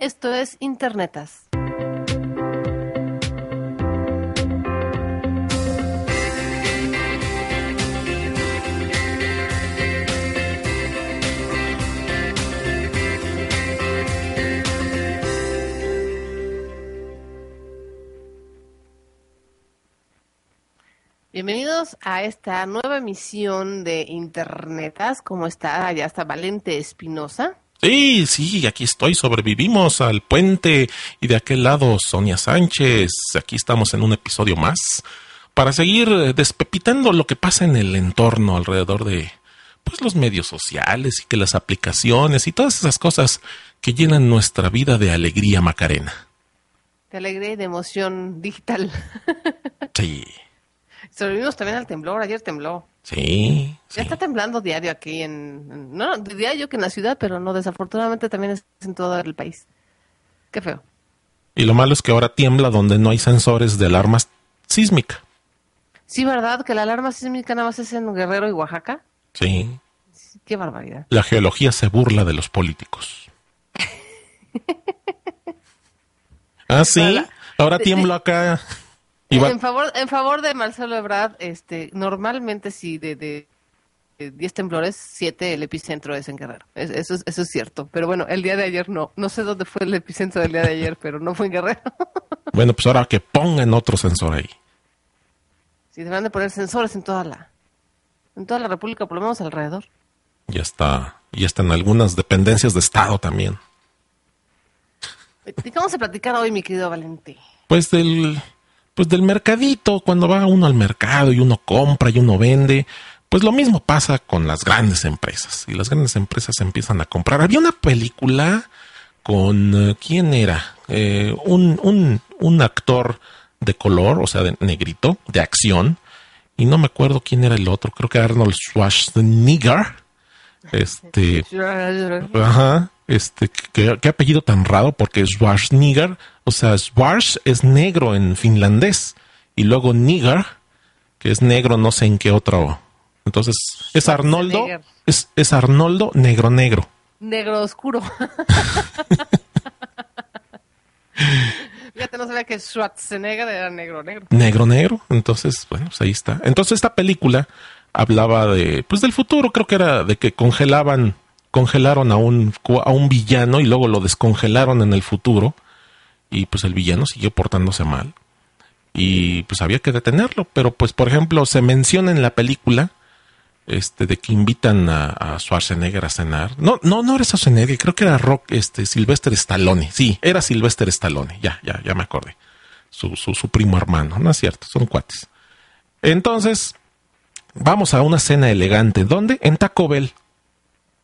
Esto es Internetas. Bienvenidos a esta nueva emisión de Internetas. ¿Cómo está? Allá está Valente Espinosa. Sí, sí, aquí estoy, sobrevivimos al puente y de aquel lado Sonia Sánchez. Aquí estamos en un episodio más para seguir eh, despepitando lo que pasa en el entorno alrededor de pues los medios sociales y que las aplicaciones y todas esas cosas que llenan nuestra vida de alegría macarena. De alegría y de emoción digital. Sí. Sobrevivimos también al temblor. Ayer tembló. Sí. Ya sí. está temblando diario aquí en... No, diario que en la ciudad, pero no, desafortunadamente también es en todo el país. Qué feo. Y lo malo es que ahora tiembla donde no hay sensores de alarmas sísmica. Sí, ¿verdad? Que la alarma sísmica nada más es en Guerrero y Oaxaca. Sí. Qué barbaridad. La geología se burla de los políticos. ah, sí. Ahora tiemblo acá. En favor, en favor de Marcelo Ebrard, este, normalmente si de, de, de 10 temblores, 7 el epicentro es en Guerrero. Es- eso, es, eso es cierto. Pero bueno, el día de ayer no. No sé dónde fue el epicentro del día de ayer, pero no fue en Guerrero. Bueno, pues ahora que pongan otro sensor ahí. Sí, deberán de poner sensores en toda la, en toda la República, por lo menos alrededor. Ya está. Ya está en algunas dependencias de Estado también. ¿De qué vamos a platicar hoy, mi querido Valente? Pues del, pues del mercadito, cuando va uno al mercado y uno compra y uno vende, pues lo mismo pasa con las grandes empresas. Y las grandes empresas empiezan a comprar. Había una película con, eh, ¿quién era? Eh, un, un, un actor de color, o sea, de negrito, de acción. Y no me acuerdo quién era el otro, creo que Arnold Schwarzenegger. Este, Ajá, este, ¿qué, qué apellido tan raro, porque Schwarzenegger, o sea, Schwarz es negro en finlandés, y luego Nigger, que es negro no sé en qué otro. Entonces, es Arnoldo, es, es Arnoldo negro negro. Negro oscuro. Fíjate, no sabía que Schwarzenegger era negro negro. Negro negro, entonces, bueno, pues ahí está. Entonces esta película hablaba de, pues del futuro, creo que era de que congelaban, congelaron a un, a un villano y luego lo descongelaron en el futuro y pues el villano siguió portándose mal y pues había que detenerlo, pero pues por ejemplo se menciona en la película este de que invitan a, a Schwarzenegger a cenar. No, no, no era Schwarzenegger, creo que era Rock, este Sylvester Stallone. Sí, era Sylvester Stallone. Ya, ya, ya me acordé. Su, su, su primo hermano, no es cierto, son cuates. Entonces, vamos a una cena elegante. ¿Dónde? En Taco Bell.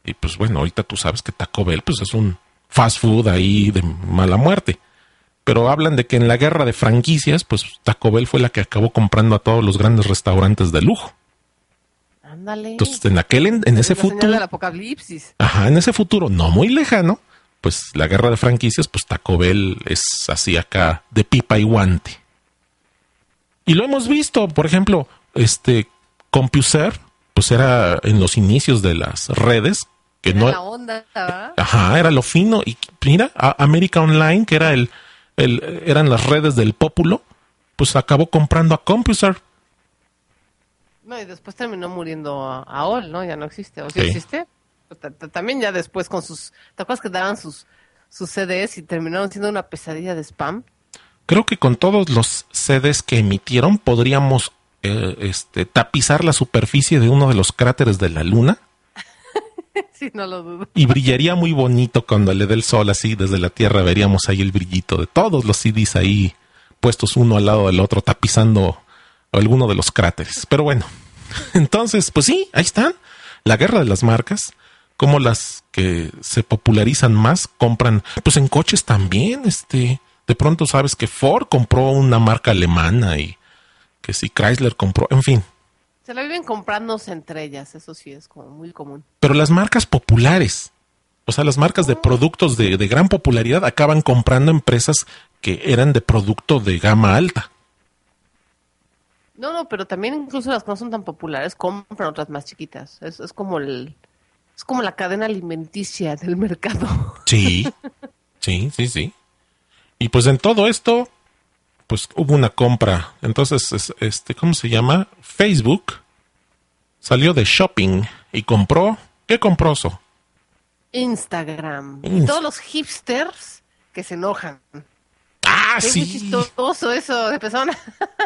Y pues bueno, ahorita tú sabes que Taco Bell pues es un fast food ahí de mala muerte. Pero hablan de que en la guerra de franquicias, pues Taco Bell fue la que acabó comprando a todos los grandes restaurantes de lujo. Ándale. Entonces, en aquel, en, en ese La futuro, del apocalipsis. ajá, en ese futuro no muy lejano, pues la guerra de franquicias, pues Taco Bell es así acá de pipa y guante. Y lo hemos visto, por ejemplo, este CompuServe, pues era en los inicios de las redes, que Era no, la onda, ¿verdad? Ajá, era lo fino. Y mira, a- América Online, que era el, el, eran las redes del Pópulo, pues acabó comprando a CompuServe. No, y después terminó muriendo a, a All, ¿no? Ya no existe. ¿O sí, Sí. existe? Pues, ta- ta- También ya después con sus... ¿Te acuerdas que daban sus, sus CDs y terminaron siendo una pesadilla de spam? Creo que con todos los CDs que emitieron podríamos eh, este, tapizar la superficie de uno de los cráteres de la luna y brillaría muy bonito cuando le dé el sol así desde la Tierra. Veríamos ahí el brillito de todos los CDs ahí puestos uno al lado del otro tapizando alguno de los cráteres. Pero bueno, entonces, pues sí, ahí están. La guerra de las marcas. cómo las que se popularizan más compran, pues en coches también, este, de pronto sabes que Ford compró una marca alemana y que si Chrysler compró, en fin. Se la viven comprándose entre ellas, eso sí es como muy común. Pero las marcas populares, o sea, las marcas de productos de, de gran popularidad acaban comprando empresas que eran de producto de gama alta. No, no, pero también incluso las que no son tan populares compran otras más chiquitas. Es, es como el, es como la cadena alimenticia del mercado. Sí, sí, sí, sí. Y pues en todo esto, pues hubo una compra. Entonces, es- este, ¿cómo se llama? Facebook salió de shopping y compró. ¿Qué compró eso? Instagram. Y todos los hipsters que se enojan. Ah, Es muy sí. chistoso eso, empezaron a,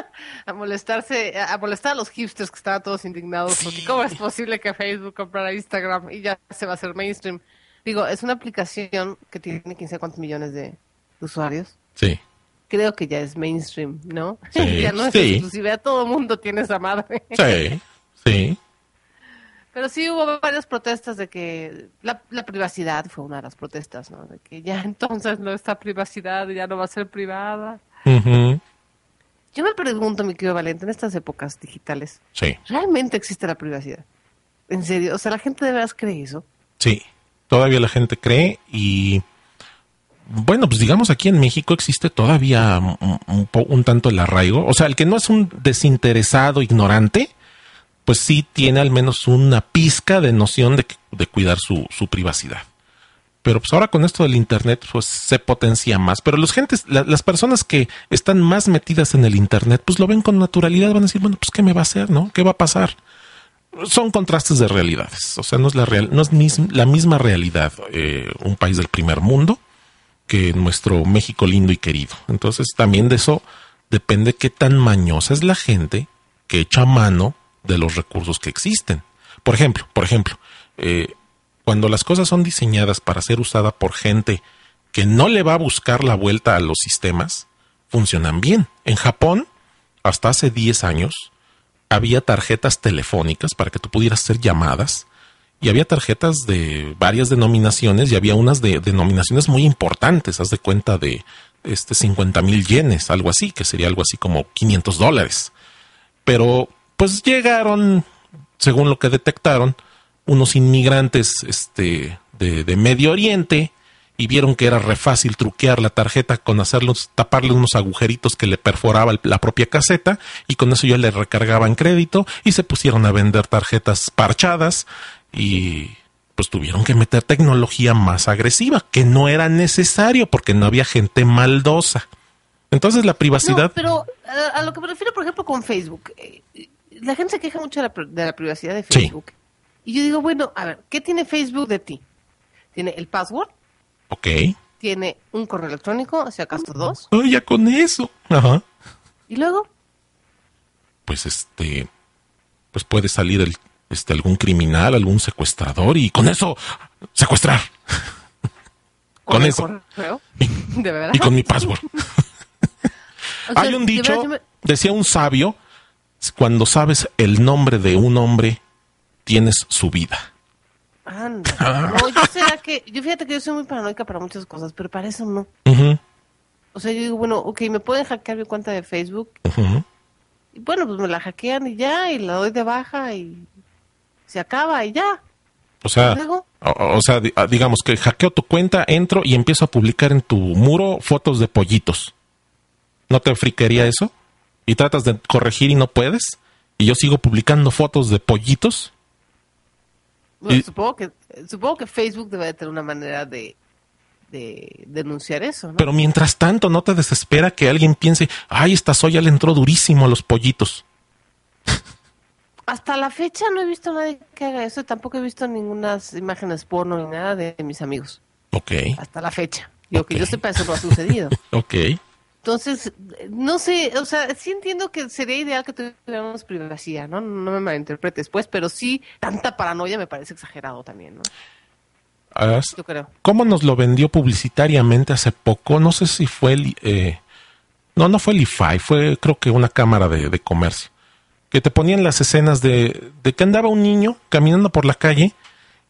a molestarse, a molestar a los hipsters que estaban todos indignados, porque cómo es posible que Facebook comprara Instagram y ya se va a hacer mainstream. Digo, es una aplicación que tiene quién sabe cuántos millones de usuarios. Sí. Creo que ya es mainstream, ¿no? Sí, ya no es sí. exclusiva, todo mundo tiene esa madre. Sí, sí. Pero sí hubo varias protestas de que la, la privacidad fue una de las protestas, ¿no? De que ya entonces no está privacidad, ya no va a ser privada. Ujú, Yo me pregunto, mi querido Valente, en estas épocas digitales, Sí, ¿realmente existe la privacidad? En serio, o sea, la gente de veras cree eso. sí. Todavía la gente cree y bueno, pues digamos aquí en México existe todavía un, un un tanto el arraigo. O sea, el que no es un desinteresado ignorante, pues sí tiene al menos una pizca de noción de, de cuidar su, privacidad. Pero pues ahora con esto del internet, pues se potencia más. Pero los gentes, la- las personas que están más metidas en el internet, pues lo ven con naturalidad, van a decir, bueno, pues qué me va a hacer, ¿no? ¿Qué va a pasar? Son contrastes de realidades. O sea, no es la real, no es la misma realidad eh, un país del primer mundo que nuestro México lindo y querido. Entonces, también de eso depende qué tan mañosa es la gente que echa mano de los recursos que existen. Por ejemplo, por ejemplo, eh, cuando las cosas son diseñadas para ser usada por gente que no le va a buscar la vuelta a los sistemas, funcionan bien. En Japón, hasta hace 10 años, había tarjetas telefónicas para que tú pudieras hacer llamadas y había tarjetas de varias denominaciones y había unas de denominaciones muy importantes, haz de cuenta de este 50 mil yenes, algo así, que sería algo así como 500 dólares. Pero pues llegaron, según lo que detectaron, unos inmigrantes este, de, de Medio Oriente y vieron que era re fácil truquear la tarjeta con hacerlos, taparle unos agujeritos que le perforaba la propia caseta y con eso ya le recargaban crédito y se pusieron a vender tarjetas parchadas y pues tuvieron que meter tecnología más agresiva, que no era necesario porque no había gente maldosa. Entonces la privacidad... No, pero a, a lo que me refiero, por ejemplo, con Facebook. eh, la gente se queja mucho de la, pri- de la privacidad de Sí. Facebook. Y yo digo, bueno, a ver, ¿qué tiene Facebook de ti? Tiene el password, Ok. tiene un correo electrónico, si acaso dos, Oh, ya con eso. Ajá. y luego, pues este pues puede salir el, este algún criminal, algún secuestrador y con eso secuestrar Con el eso. de verdad. y con mi password. O sea, Hay un de dicho, verdad, yo me- decía un sabio, cuando sabes el nombre de un hombre, tienes su vida. Anda. Ah. No, yo será que, yo fíjate que yo soy muy paranoica para muchas cosas, pero para eso no. O sea, yo digo, bueno, ok, me pueden hackear mi cuenta de Facebook. Y bueno, pues me la hackean y ya, y la doy de baja y se acaba y ya. O sea, o, o sea, ah, digamos que hackeo tu cuenta, entro y empiezo a publicar en tu muro fotos de pollitos. ¿No te friquería eso? Y tratas de corregir y no puedes. Y yo sigo publicando fotos de pollitos. Bueno, Y- supongo que supongo que Facebook debe de tener una manera de, de denunciar eso, ¿no? Pero mientras tanto, ¿no te desespera que alguien piense, ay, esta soya le entró durísimo a los pollitos? Hasta la fecha no he visto a nadie que haga eso, tampoco he visto ninguna imágenes porno ni nada de mis amigos. Ok, Hasta la fecha. Digo que Ok. yo sepa, eso no ha sucedido. ok. Entonces, no sé, o sea, sí entiendo que sería ideal que tuviéramos privacidad, ¿no? No me malinterpretes, pues, pero sí, tanta paranoia me parece exagerado también, ¿no? Yo creo. ¿Cómo nos lo vendió publicitariamente hace poco? No sé si fue el... eh, no, no fue el IFAI, fue creo que una cámara de, de comercio. Que te ponían las escenas de, de que andaba un niño caminando por la calle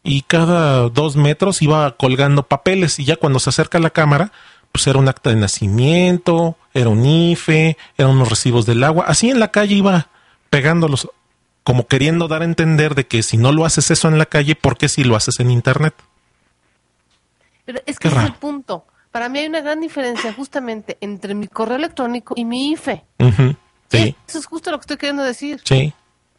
y cada dos metros iba colgando papeles y ya cuando se acerca la cámara, pues era un acta de nacimiento, era un IFE, eran unos recibos del agua. Así en la calle iba pegándolos, como queriendo dar a entender de que si no lo haces eso en la calle, ¿por qué si lo haces en Internet? Pero es que ese es el punto. Para mí hay una gran diferencia justamente entre mi correo electrónico y mi IFE. Sí. Eso es justo lo que estoy queriendo decir. Sí.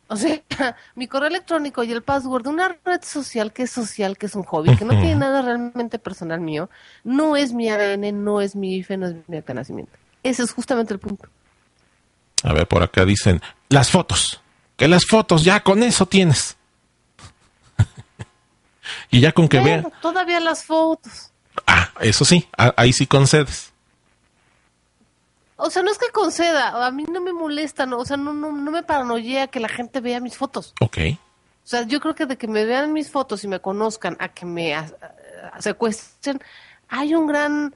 O sea, mi correo electrónico y el password de una red social que es social, que es un hobby, que no tiene nada realmente personal mío, no es mi ADN, no es mi IFE, no es mi acta de nacimiento. Ese es justamente el punto. A ver, por acá dicen, las fotos. Que las fotos, ya con eso tienes. y ya con que Bueno, vea. Todavía las fotos. Ah, eso sí, ahí sí concedes. O sea, no es que conceda, a mí no me molesta, no, o sea, no, no, no me paranoia que la gente vea mis fotos. Ok. O sea, yo creo que de que me vean mis fotos y me conozcan a que me a- a- secuestren, hay un gran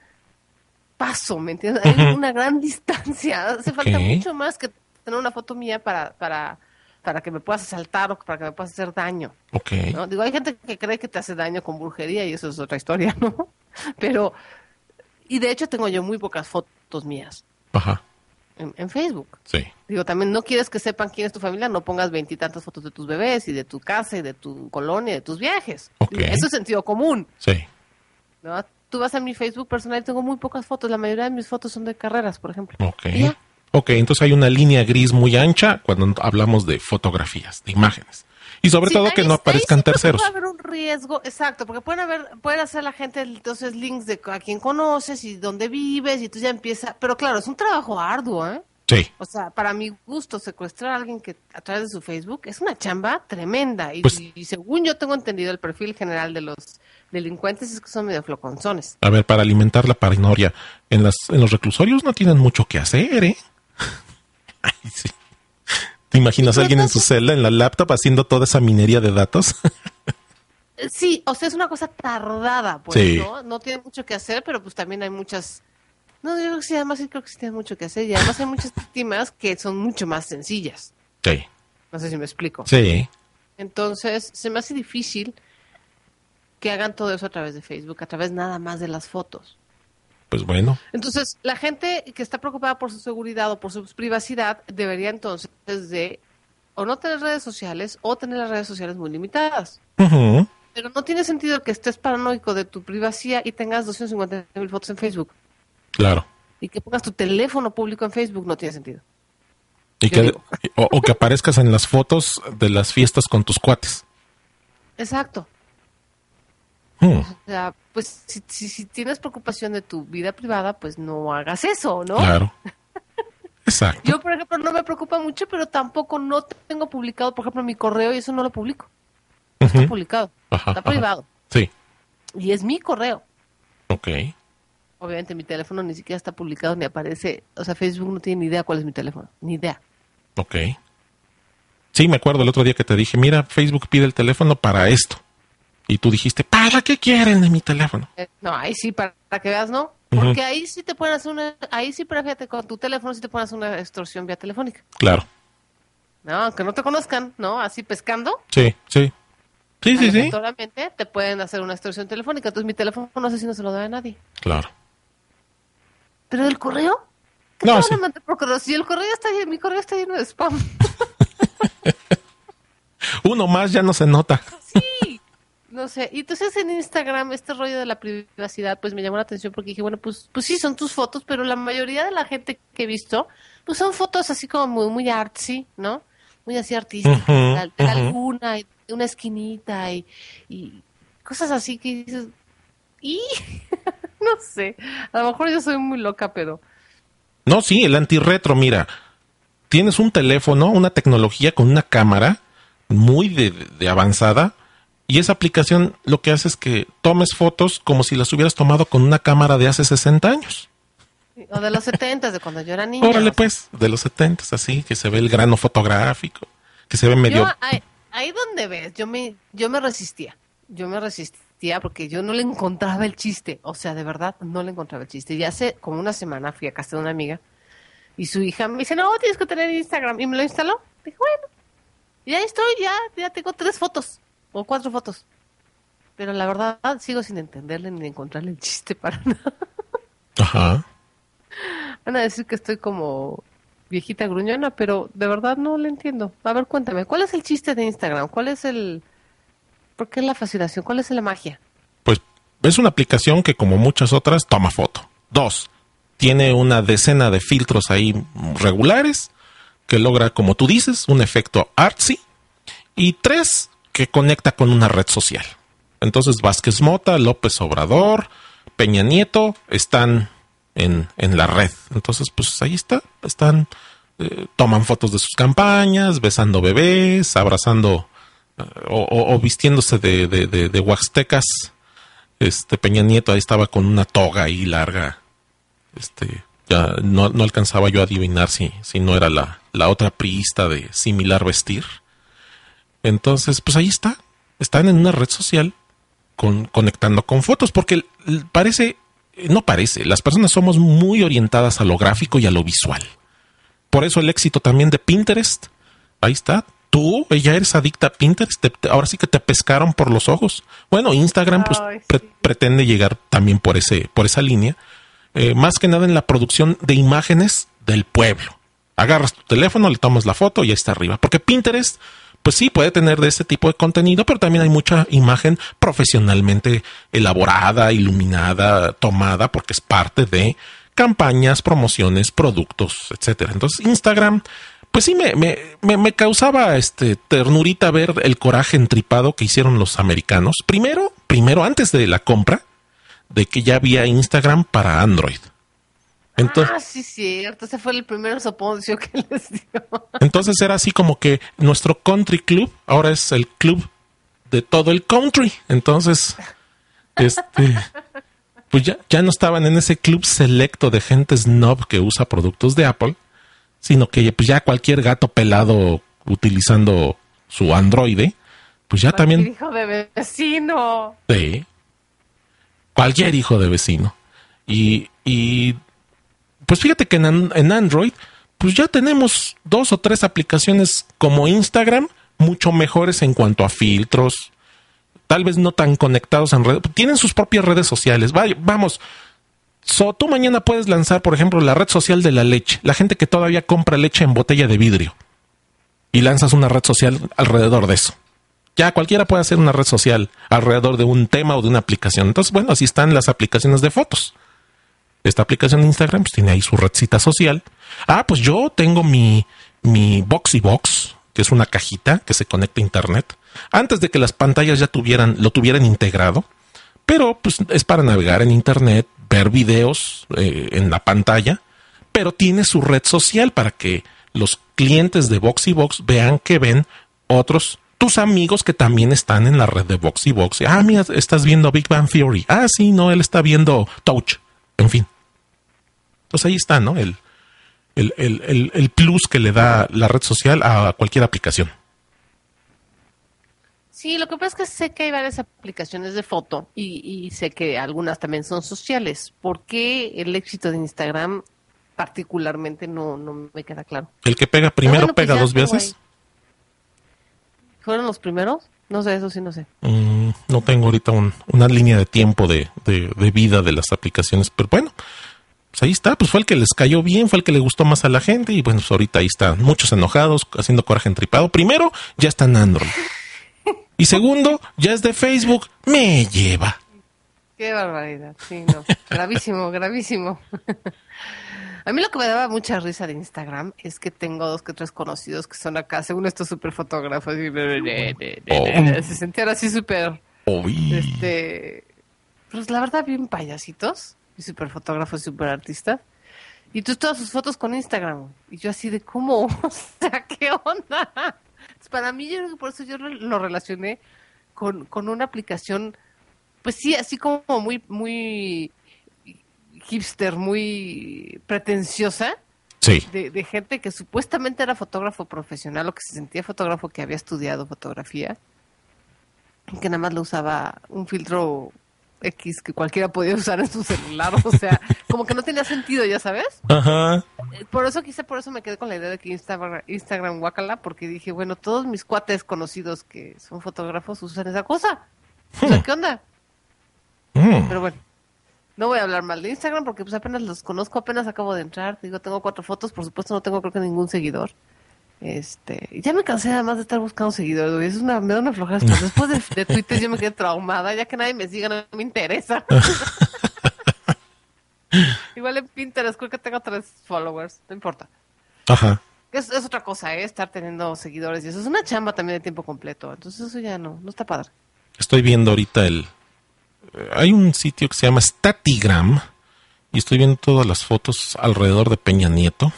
paso, ¿me entiendes? Hay una gran distancia. Hace falta mucho más que tener una foto mía para, para, para que me puedas asaltar o para que me puedas hacer daño. Ok. ¿no? Digo, hay gente que cree que te hace daño con brujería y eso es otra historia, ¿no? Pero, y de hecho tengo yo muy pocas fotos mías Ajá. en, en Facebook. Sí. Digo, también no quieres que sepan quién es tu familia, no pongas veintitantas fotos de tus bebés y de tu casa y de tu colonia y de tus viajes. Digo, Eso es sentido común. Sí. ¿no? Tú vas a mi Facebook personal y tengo muy pocas fotos. La mayoría de mis fotos son de carreras, por ejemplo. Ok. Ok, entonces hay una línea gris muy ancha cuando hablamos de fotografías, de imágenes. Y sobre Sí, todo ahí- que no aparezcan terceros. Puede haber un riesgo, exacto, porque pueden haber, pueden hacer la gente entonces links de a quién conoces y dónde vives y tú ya empieza. Pero claro, es un trabajo arduo, ¿eh? Sí. O sea, para mi gusto, secuestrar a alguien que a través de su Facebook es una chamba tremenda. Y, Pues- y según yo tengo entendido, el perfil general de los delincuentes es que son medio floconzones. A ver, para alimentar la paranoia, en, las, en los reclusorios no tienen mucho que hacer, ¿eh? Ay, sí. ¿Te imaginas a alguien en su celda, en la laptop, haciendo toda esa minería de datos? Eh, Sí, o sea, es una cosa tardada, pues, Sí. ¿no? No tiene mucho que hacer, pero pues también hay muchas... No, yo creo que sí, además sí creo que sí tiene mucho que hacer. Y además hay muchas víctimas que son mucho más sencillas. sí. No sé si me explico. Sí. Entonces, se me hace difícil que hagan todo eso a través de Facebook, a través nada más de las fotos. Pues bueno. Entonces, la gente que está preocupada por su seguridad o por su privacidad debería entonces de o no tener redes sociales o tener las redes sociales muy limitadas. Pero no tiene sentido que estés paranoico de tu privacidad y tengas 250 mil fotos en Facebook Claro. y que pongas tu teléfono público en Facebook. No tiene sentido. Y que, o, o que aparezcas en las fotos de las fiestas con tus cuates. Exacto. Hmm. O sea, pues si, si, si tienes preocupación de tu vida privada, pues no hagas eso, ¿no? Claro. Exacto. Yo, por ejemplo, no me preocupa mucho, pero tampoco no tengo publicado, por ejemplo, mi correo y eso no lo publico. No está publicado. Ajá, está ajá. privado. Sí. Y es mi correo. Ok. Obviamente mi teléfono ni siquiera está publicado ni aparece. O sea, Facebook no tiene ni idea cuál es mi teléfono. Ni idea. Ok. Sí, me acuerdo el otro día que te dije, mira, Facebook pide el teléfono para esto. Y tú dijiste, ¿para qué quieren de mi teléfono? Eh, no, ahí sí, para, para que veas, ¿no? Porque ahí sí te pueden hacer una... Ahí sí, pero fíjate, con tu teléfono sí te pueden hacer una extorsión vía telefónica. Claro. No, aunque no te conozcan, ¿no? Así pescando. Sí, sí. Sí, sí, sí. te pueden hacer una extorsión telefónica. Entonces mi teléfono no sé si no se lo da a nadie. Claro. ¿Pero del correo? ¿Qué No, te van sí. a mandar por correo? Si el correo está lleno, mi correo está lleno de spam. Uno más ya no se nota. No sé. Y entonces en Instagram, este rollo de la privacidad, pues me llamó la atención porque dije, bueno, pues, pues sí, son tus fotos, pero la mayoría de la gente que he visto, pues son fotos así como muy, muy artsy, ¿no? Muy así artísticas, Ujú, de de laguna, y de una esquinita y, y cosas así que dices, y no sé, a lo mejor yo soy muy loca, pero No, sí, el antirretro, mira. Tienes un teléfono, una tecnología con una cámara muy de, de avanzada y esa aplicación lo que hace es que tomes fotos como si las hubieras tomado con una cámara de hace 60 años. o de los setentas, de cuando yo era niña. Órale o sea, pues, de los 70 así, que se ve el grano fotográfico, que se ve medio... Yo, ahí, ahí donde ves, yo me, yo me resistía. Yo me resistía porque yo no le encontraba el chiste. O sea, de verdad, no le encontraba el chiste. Y hace como una semana fui a casa de una amiga y su hija me dice, no, tienes que tener Instagram. Y me lo instaló. Dije, bueno. Y ahí estoy, ya, ya tengo tres fotos o cuatro fotos. pero la verdad sigo sin entenderle ni encontrarle el chiste para nada. Ajá. Van a decir que estoy como viejita gruñona, pero de verdad no le entiendo. A ver, cuéntame, ¿cuál es el chiste de Instagram? ¿Cuál es el... ¿Por qué la fascinación? ¿Cuál es la magia? Pues es una aplicación que como muchas otras toma foto. Dos, tiene una decena de filtros ahí regulares que logra, como tú dices, un efecto artsy. Y tres, que conecta con una red social. Entonces Vázquez Mota, López Obrador, Peña Nieto están en, en la red. Entonces, pues ahí está, están, eh, toman fotos de sus campañas, besando bebés, abrazando eh, o, vistiéndose de, de, de, huaxtecas. Este Peña Nieto ahí estaba con una toga ahí larga. Este, ya no, no alcanzaba yo a adivinar si, si no era la, la otra priista de similar vestir. Entonces, pues ahí está. Están en una red social con, conectando con fotos, porque parece, no parece, las personas somos muy orientadas a lo gráfico y a lo visual. Por eso el éxito también de Pinterest, ahí está. Tú, ella eres adicta a Pinterest, te, te, ahora sí que te pescaron por los ojos. Bueno, Instagram pues Ay, sí. pre pretende llegar también por ese, por esa línea, eh, más que nada en la producción de imágenes del pueblo. Agarras tu teléfono, le tomas la foto y ya está arriba. Porque Pinterest, pues sí, puede tener de este tipo de contenido, pero también hay mucha imagen profesionalmente elaborada, iluminada, tomada, porque es parte de campañas, promociones, productos, etcétera. Entonces, Instagram, pues sí me, me, me, me, causaba este ternurita ver el coraje entripado que hicieron los americanos. Primero, primero antes de la compra, de que ya había Instagram para Android. Entonces, ah, sí, cierto. Ese fue el primer soponcio que les dio. Entonces era así como que nuestro country club ahora es el club de todo el country. Entonces, este, pues ya, ya no estaban en ese club selecto de gente snob que usa productos de Apple, sino que pues ya cualquier gato pelado utilizando su Android, pues ya cualquier también. Hijo de vecino. Sí. Cualquier hijo de vecino. Y, y pues fíjate que en, Android, pues ya tenemos dos o tres aplicaciones como Instagram, mucho mejores en cuanto a filtros, tal vez no tan conectados en redes, tienen sus propias redes sociales. Vamos, so, tú mañana puedes lanzar, por ejemplo, la red social de la leche, la gente que todavía compra leche en botella de vidrio, y lanzas una red social alrededor de eso. Ya cualquiera puede hacer una red social alrededor de un tema o de una aplicación. Entonces, bueno, así están las aplicaciones de fotos esta aplicación de Instagram pues, tiene ahí su redcita social. Ah, pues yo tengo mi, mi Boxy Box, que es una cajita que se conecta a internet, antes de que las pantallas ya tuvieran, lo tuvieran integrado. Pero pues es para navegar en internet, ver videos eh, en la pantalla, pero tiene su red social para que los clientes de Boxy Box vean que ven otros tus amigos que también están en la red de Boxy Box. Ah, mira, estás viendo Big Bang Theory. Ah, sí, no, él está viendo Touch. En fin. Entonces ahí está, ¿no? El, el, el, el, plus que le da la red social a cualquier aplicación. Sí, lo que pasa es que sé que hay varias aplicaciones de foto y, y sé que algunas también son sociales. ¿Por qué el éxito de Instagram particularmente no, no me queda claro? El que pega primero bueno, pues pega dos veces. Ahí. ¿Fueron los primeros? No sé, eso sí no sé. Mm, no tengo ahorita un, una línea de tiempo de, de, de, vida de las aplicaciones, pero bueno, pues ahí está, pues fue el que les cayó bien, fue el que le gustó más a la gente y bueno, pues ahorita ahí están muchos enojados, haciendo coraje entripado. Primero, ya está en Android. Y segundo, ya es de Facebook, me lleva. Qué barbaridad, sí, no. Gravísimo, gravísimo. A mí lo que me daba mucha risa de Instagram es que tengo dos que tres conocidos que son acá, según estos super fotógrafos, y oh. se sentían así súper, este, pues la verdad bien payasitos, y super fotógrafos y super artistas. Y tú todas sus fotos con Instagram. Y yo así de, ¿cómo? O sea, ¿qué onda? Entonces, para mí, yo creo que por eso yo lo relacioné con, con una aplicación, pues sí, así como muy, muy hipster, muy pretenciosa. Sí. De, de, gente que supuestamente era fotógrafo profesional o que se sentía fotógrafo que había estudiado fotografía, que nada más lo usaba un filtro X que cualquiera podía usar en su celular, o sea, como que no tenía sentido, ya sabes. Ajá. Por eso quizá por eso me quedé con la idea de que Instagram, Instagram Wakala, porque dije, bueno, todos mis cuates conocidos que son fotógrafos usan esa cosa. O sea, ¿qué onda? Mm. Pero bueno, no voy a hablar mal de Instagram porque pues apenas los conozco, apenas acabo de entrar. Digo, tengo cuatro fotos, por supuesto no tengo creo que ningún seguidor. Este, ya me cansé además de estar buscando seguidores, güey. Es una, me da una flojera. Después de, de Twitter yo me quedé traumada, ya que nadie me siga, no me interesa. Igual en Pinterest creo que tengo tres followers, no importa. Ajá. Es, es otra cosa, ¿eh? Estar teniendo seguidores y eso es una chamba también de tiempo completo. Entonces eso ya no, no está padre. Estoy viendo ahorita el... Hay un sitio que se llama Statigram y estoy viendo todas las fotos alrededor de Peña Nieto.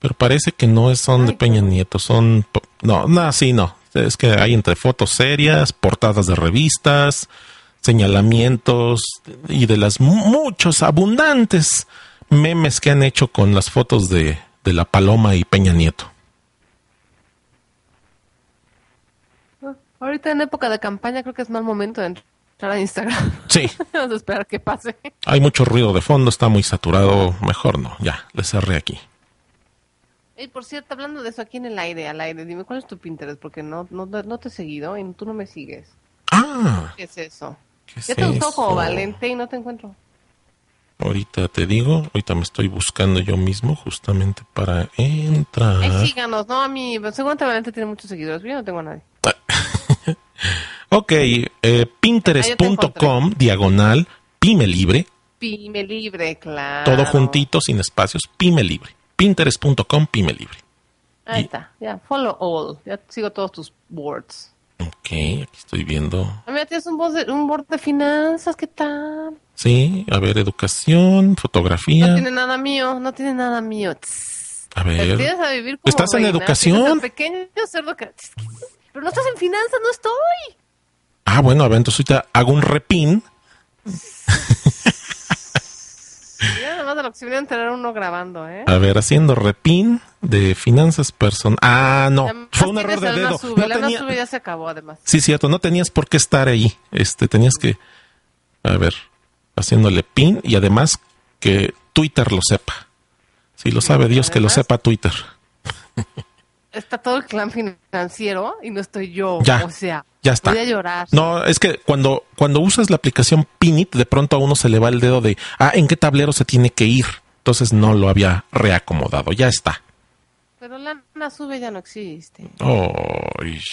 Pero parece que no son de Peña. Nieto, son... No, no, sí, no. Es que hay entre fotos serias, portadas de revistas, señalamientos y de las mu- muchos, abundantes memes que han hecho con las fotos de, de la Paloma y Peña Nieto. Ahorita en época de campaña creo que es mal momento de entrar a Instagram. Sí, Vamos a esperar que pase. hay mucho ruido de fondo, está muy saturado. Mejor no, ya, le cerré aquí. Y por cierto, hablando de eso aquí en el aire, al aire, dime cuál es tu Pinterest, porque no, no, no te he seguido y tú no me sigues. Ah, ¿Qué es eso? ¿qué es te eso? como Valente y no te encuentro. Ahorita te digo, ahorita me estoy buscando yo mismo justamente para entrar. Ay, síganos, no, a mí, seguramente Valente tiene muchos seguidores, yo no tengo a nadie. Ok, eh, pinterest.com, diagonal, pyme libre, Pyme libre, claro. todo juntito, sin espacios, pyme libre. Pinterest.com, pyme libre. Ahí Y- está, ya, follow all. Ya sigo todos tus boards. Ok, aquí estoy viendo. A mí tienes un board, de, un board de finanzas, ¿qué tal? Sí, a ver, educación, fotografía. No tiene nada mío, no tiene nada mío. Tss. A ver, tienes a vivir como ¿Estás en educación? pequeño cerdo que... Pero no estás en finanzas, no estoy. ah, bueno, a ver, entonces ahorita hago un repin. Mira nada más de lo que se viene a enterar uno grabando, ¿eh? A ver, haciendo repin de finanzas personales. Ah, no, Además fue un error de dedo. Sube, No Ana tenía- Sube ya se acabó, además. Sí, cierto, no tenías por qué estar ahí. Este, tenías que, a ver, haciéndole pin y además que Twitter lo sepa. Si lo sabe Dios, que lo además- sepa Twitter. Está todo el clan financiero y no estoy yo. Ya, O sea, ya está. voy a llorar. No, es que cuando, cuando usas la aplicación Pinit, de pronto a uno se le va el dedo de, ah, ¿en qué tablero se tiene que ir? Entonces no lo había reacomodado. Ya está. Pero la Sube ya no existe. Oh,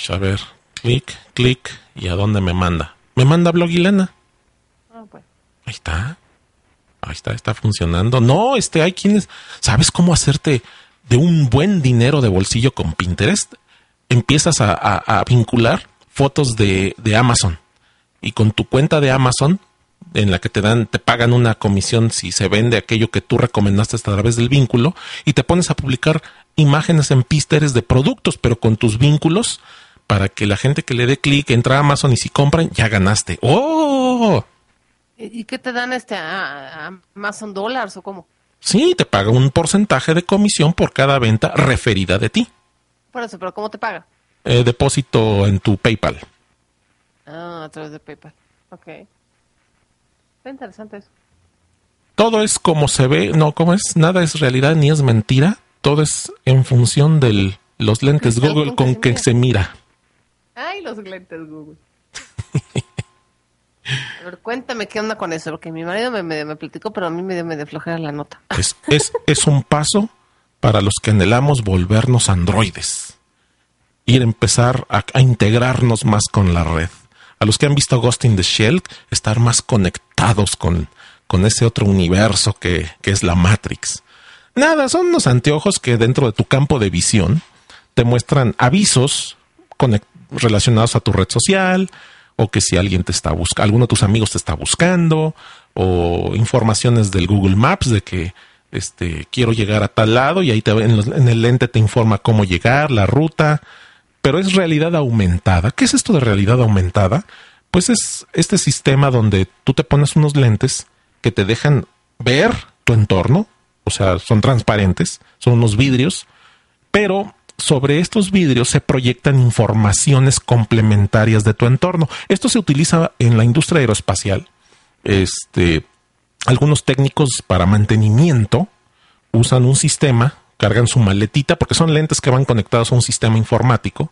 a ver, clic, clic, ¿y a dónde me manda? Me manda Blogilana. Ah, bueno. Ahí está. Ahí está, está funcionando. No, este, hay quienes. ¿Sabes cómo hacerte de un buen dinero de bolsillo con Pinterest? Empiezas a, a- a vincular fotos de, de Amazon. Y con tu cuenta de Amazon, en la que te dan, te pagan una comisión si se vende aquello que tú recomendaste a través del vínculo, y te pones a publicar imágenes en Pinterest de productos, pero con tus vínculos, para que la gente que le dé clic entra a Amazon y si compran, ya ganaste. ¡Oh! ¿Y y qué te dan este a, a Amazon Dollars o cómo? Sí, te paga un porcentaje de comisión por cada venta referida de ti. Por eso, pero ¿cómo te paga? Eh, depósito en tu PayPal. Ah, a través de PayPal. Ok. Está interesante eso. Todo es como se ve, no, ¿cómo es? Nada es realidad ni es mentira. Todo es en función de los lentes Google con que que se mira. Ay, los lentes Google. A ver, cuéntame qué onda con eso, porque mi marido me, me, me platicó, pero a mí me dio medio flojera la nota. Es, es, es un paso para los que anhelamos volvernos androides. Ir a empezar a, integrarnos más con la red. A los que han visto Ghost in the Shell, estar más conectados con, con ese otro universo que, que es la Matrix. Nada, son unos anteojos que dentro de tu campo de visión te muestran avisos relacionados a tu red social, o que si alguien te está buscando, alguno de tus amigos te está buscando, o informaciones del Google Maps de que este quiero llegar a tal lado y ahí te, en, los- en el lente te informa cómo llegar, la ruta, pero es realidad aumentada. ¿Qué es esto de realidad aumentada? Pues es este sistema donde tú te pones unos lentes que te dejan ver tu entorno, o sea, son transparentes, son unos vidrios, pero sobre estos vidrios se proyectan informaciones complementarias de tu entorno. Esto se utiliza en la industria aeroespacial. Este, algunos técnicos para mantenimiento usan un sistema, cargan su maletita, porque son lentes que van conectados a un sistema informático,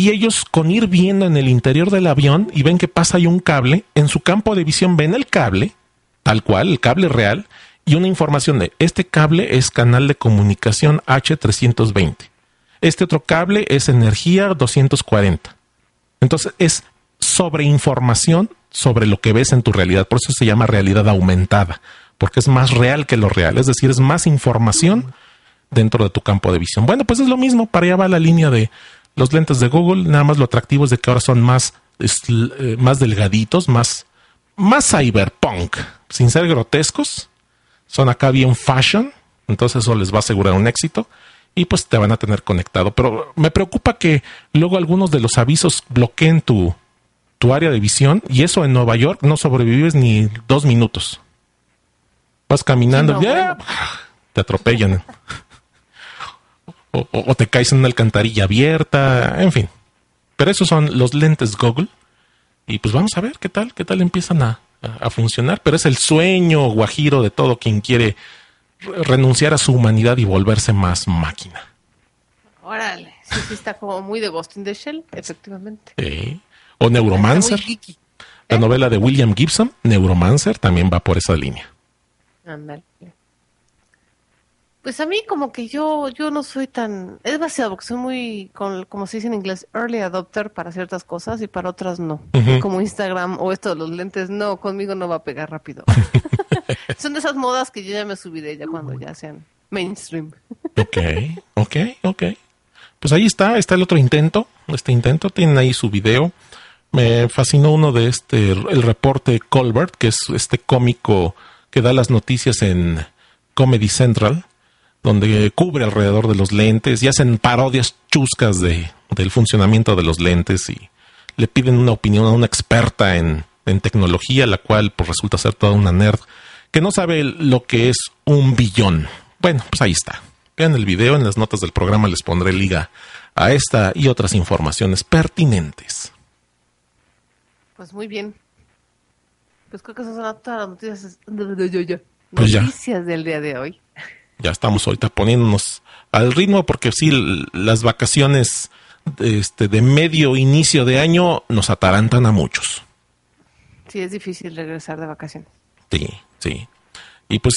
Y ellos con ir viendo en el interior del avión y ven que pasa ahí un cable, en su campo de visión ven el cable, tal cual, el cable real, y una información de este cable es canal de comunicación H320. Este otro cable es energía 240. Entonces es sobre información sobre lo que ves en tu realidad. Por eso se llama realidad aumentada, porque es más real que lo real. Es decir, es más información dentro de tu campo de visión. Bueno, pues es lo mismo. Para allá va la línea de los lentes de Google. Nada más lo atractivo es de que ahora son más, eh, más delgaditos, más, más cyberpunk, sin ser grotescos. Son acá bien fashion. Entonces eso les va a asegurar un éxito y pues te van a tener conectado. Pero me preocupa que luego algunos de los avisos bloqueen tu, tu área de visión y eso en Nueva York no sobrevives ni dos minutos. Vas caminando, ya te atropellan. o, te caes en una alcantarilla abierta, en fin. Pero esos son los lentes Google. Y pues vamos a ver qué tal, qué tal empiezan a, a funcionar. Pero es el sueño guajiro de todo quien quiere renunciar a su humanidad y volverse más máquina. Órale, sí, sí está como muy de Ghost in the Shell, efectivamente. Sí. O Neuromancer. La novela de William Gibson, Neuromancer, también va por esa línea. Ándale. Pues a mí como que yo yo no soy tan es demasiado porque soy muy como se dice en inglés early adopter para ciertas cosas y para otras no. Como Instagram o esto de los lentes no, conmigo no va a pegar rápido. Son de esas modas que yo ya me subiré ya cuando ya sean mainstream. ok, ok, ok. Pues ahí está, está el otro intento. Este intento tiene ahí su video. Me fascinó uno de este, el reporte Colbert, que es este cómico que da las noticias en Comedy Central, donde cubre alrededor de los lentes y hacen parodias chuscas de, del funcionamiento de los lentes y le piden una opinión a una experta en, en tecnología, la cual pues, resulta ser toda una nerd que no sabe lo que es un billón. Bueno, pues ahí está. Vean el video, en las notas del programa les pondré liga a esta y otras informaciones pertinentes. Pues muy bien. Pues creo que esas son todas las noticias, pues noticias del día de hoy. Ya estamos ahorita poniéndonos al ritmo porque sí, las vacaciones este, de medio inicio de año nos atarantan a muchos. Sí, es difícil regresar de vacaciones. Sí, sí. Y pues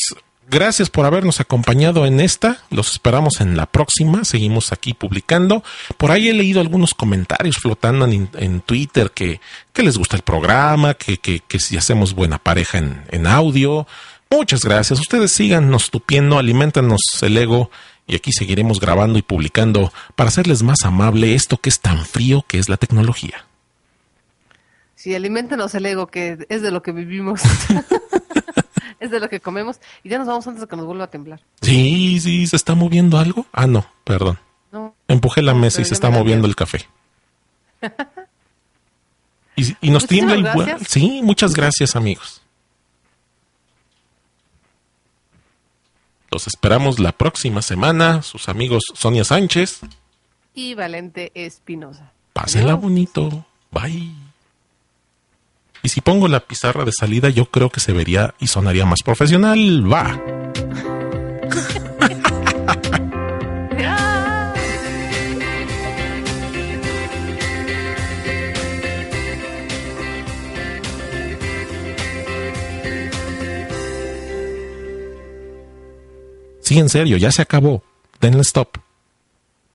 Gracias por habernos acompañado en esta. Los esperamos en la próxima. Seguimos aquí publicando. Por ahí he leído algunos comentarios flotando en, Twitter que, que, les gusta el programa, que, que, que si hacemos buena pareja en, en, audio. Muchas gracias. Ustedes síganos tupiendo, alimentenos el ego y aquí seguiremos grabando y publicando para hacerles más amable esto que es tan frío que es la tecnología. Sí, alimentenos el ego que es de lo que vivimos. es de lo que comemos y ya nos vamos antes de que nos vuelva a temblar. Sí, sí, ¿se está moviendo algo? Ah, no, perdón. No, Empujé la mesa y se está moviendo el café. y, nos tiembla igual. Sí, muchas gracias, amigos. Los esperamos la próxima semana, sus amigos Sonia Sánchez y Valente Espinosa. Pásenla bonito. Bye. Y si pongo la pizarra de salida, yo creo que se vería y sonaría más profesional. Va. Sí, en serio, ya se acabó. Denle stop.